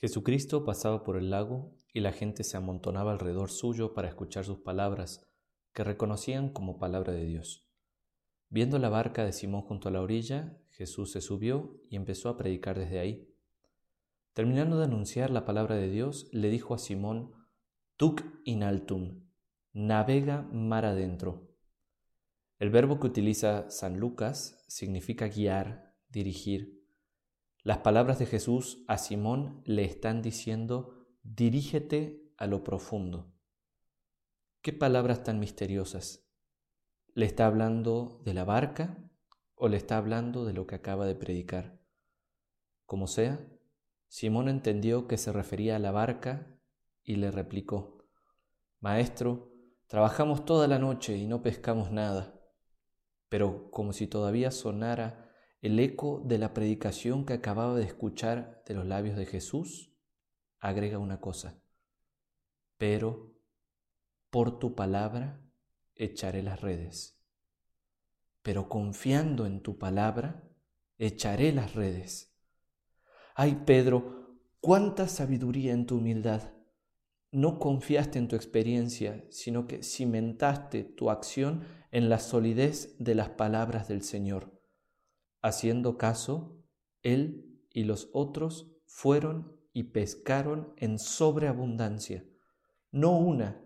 Jesucristo pasaba por el lago y la gente se amontonaba alrededor suyo para escuchar sus palabras, que reconocían como palabra de Dios. Viendo la barca de Simón junto a la orilla, Jesús se subió y empezó a predicar desde ahí. Terminando de anunciar la palabra de Dios, le dijo a Simón, Tuc in altum, navega mar adentro. El verbo que utiliza San Lucas significa guiar, dirigir. Las palabras de Jesús a Simón le están diciendo, dirígete a lo profundo. Qué palabras tan misteriosas. ¿Le está hablando de la barca o le está hablando de lo que acaba de predicar? Como sea, Simón entendió que se refería a la barca y le replicó, Maestro, trabajamos toda la noche y no pescamos nada. Pero como si todavía sonara el eco de la predicación que acababa de escuchar de los labios de Jesús, agrega una cosa, pero por tu palabra echaré las redes. Pero confiando en tu palabra, echaré las redes. Ay, Pedro, cuánta sabiduría en tu humildad. No confiaste en tu experiencia, sino que cimentaste tu acción en la solidez de las palabras del Señor. Haciendo caso, Él y los otros fueron y pescaron en sobreabundancia. No una,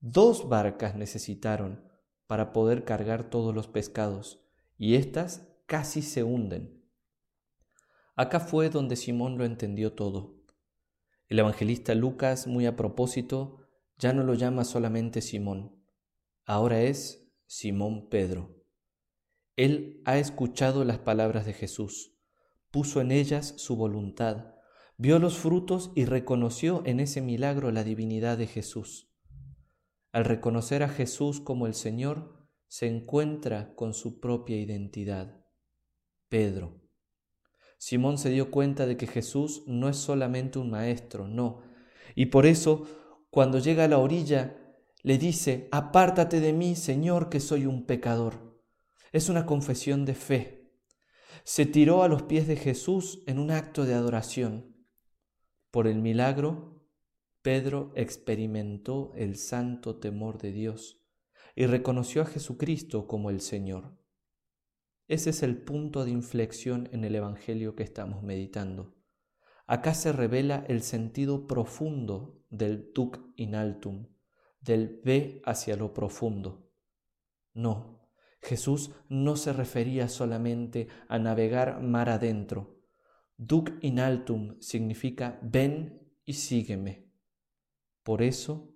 dos barcas necesitaron para poder cargar todos los pescados, y éstas casi se hunden. Acá fue donde Simón lo entendió todo. El evangelista Lucas, muy a propósito, ya no lo llama solamente Simón, ahora es Simón Pedro. Él ha escuchado las palabras de Jesús, puso en ellas su voluntad, vio los frutos y reconoció en ese milagro la divinidad de Jesús. Al reconocer a Jesús como el Señor, se encuentra con su propia identidad. Pedro. Simón se dio cuenta de que Jesús no es solamente un maestro, no. Y por eso, cuando llega a la orilla, le dice, apártate de mí, Señor, que soy un pecador. Es una confesión de fe. Se tiró a los pies de Jesús en un acto de adoración. Por el milagro, Pedro experimentó el santo temor de Dios y reconoció a Jesucristo como el Señor. Ese es el punto de inflexión en el Evangelio que estamos meditando. Acá se revela el sentido profundo del tuc in altum, del ve hacia lo profundo. No, Jesús no se refería solamente a navegar mar adentro. Duc in altum significa ven y sígueme. Por eso,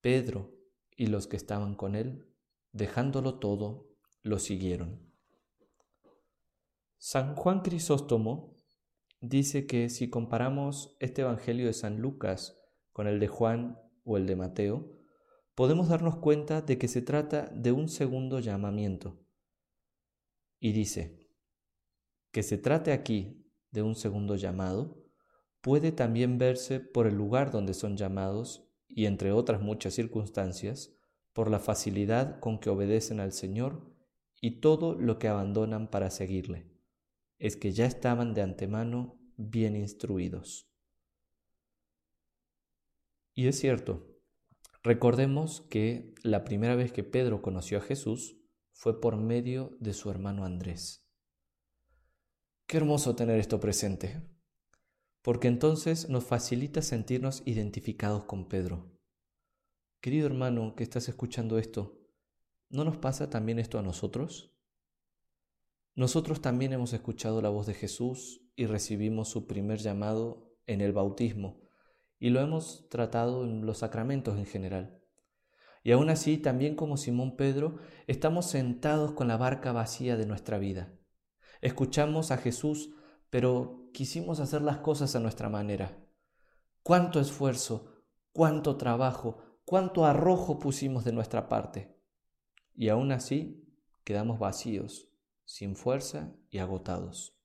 Pedro y los que estaban con él, dejándolo todo, lo siguieron. San Juan Crisóstomo dice que si comparamos este Evangelio de San Lucas con el de Juan o el de Mateo, podemos darnos cuenta de que se trata de un segundo llamamiento. Y dice, que se trate aquí de un segundo llamado puede también verse por el lugar donde son llamados y entre otras muchas circunstancias, por la facilidad con que obedecen al Señor y todo lo que abandonan para seguirle es que ya estaban de antemano bien instruidos. Y es cierto, recordemos que la primera vez que Pedro conoció a Jesús fue por medio de su hermano Andrés. Qué hermoso tener esto presente, porque entonces nos facilita sentirnos identificados con Pedro. Querido hermano que estás escuchando esto, ¿no nos pasa también esto a nosotros? Nosotros también hemos escuchado la voz de Jesús y recibimos su primer llamado en el bautismo y lo hemos tratado en los sacramentos en general. Y aún así, también como Simón Pedro, estamos sentados con la barca vacía de nuestra vida. Escuchamos a Jesús, pero quisimos hacer las cosas a nuestra manera. Cuánto esfuerzo, cuánto trabajo, cuánto arrojo pusimos de nuestra parte. Y aún así quedamos vacíos, sin fuerza y agotados.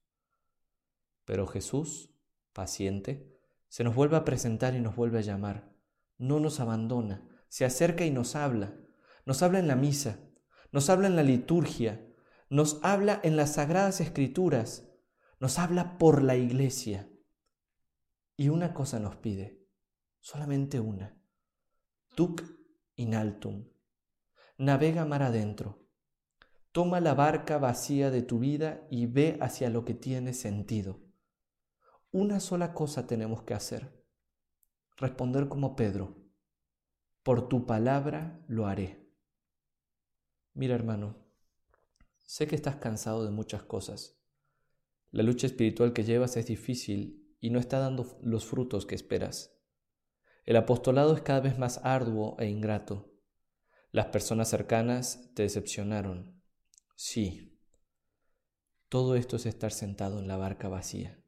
Pero Jesús, paciente, se nos vuelve a presentar y nos vuelve a llamar. No nos abandona, se acerca y nos habla. Nos habla en la misa, nos habla en la liturgia, nos habla en las sagradas escrituras, nos habla por la iglesia. Y una cosa nos pide, solamente una. Tuc in altum. Navega mar adentro. Toma la barca vacía de tu vida y ve hacia lo que tiene sentido. Una sola cosa tenemos que hacer. Responder como Pedro. Por tu palabra lo haré. Mira hermano, sé que estás cansado de muchas cosas. La lucha espiritual que llevas es difícil y no está dando los frutos que esperas. El apostolado es cada vez más arduo e ingrato. Las personas cercanas te decepcionaron. Sí, todo esto es estar sentado en la barca vacía.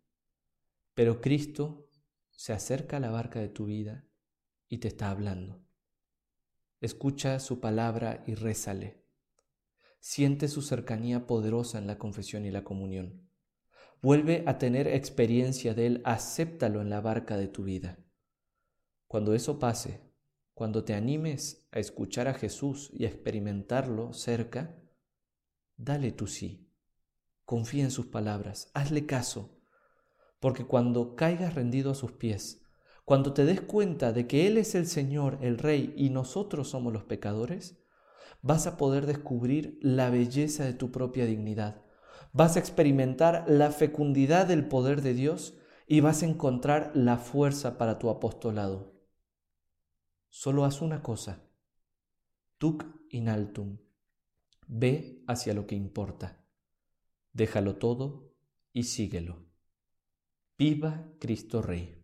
Pero Cristo se acerca a la barca de tu vida y te está hablando. Escucha su palabra y rézale. Siente su cercanía poderosa en la confesión y la comunión. Vuelve a tener experiencia de Él, acéptalo en la barca de tu vida. Cuando eso pase, cuando te animes a escuchar a Jesús y a experimentarlo cerca, dale tu sí. Confía en sus palabras, hazle caso, porque cuando caigas rendido a sus pies, cuando te des cuenta de que Él es el Señor, el Rey, y nosotros somos los pecadores, vas a poder descubrir la belleza de tu propia dignidad. Vas a experimentar la fecundidad del poder de Dios y vas a encontrar la fuerza para tu apostolado. Solo haz una cosa. Tuc in altum. Ve hacia lo que importa. Déjalo todo y síguelo. Viva Cristo Rey.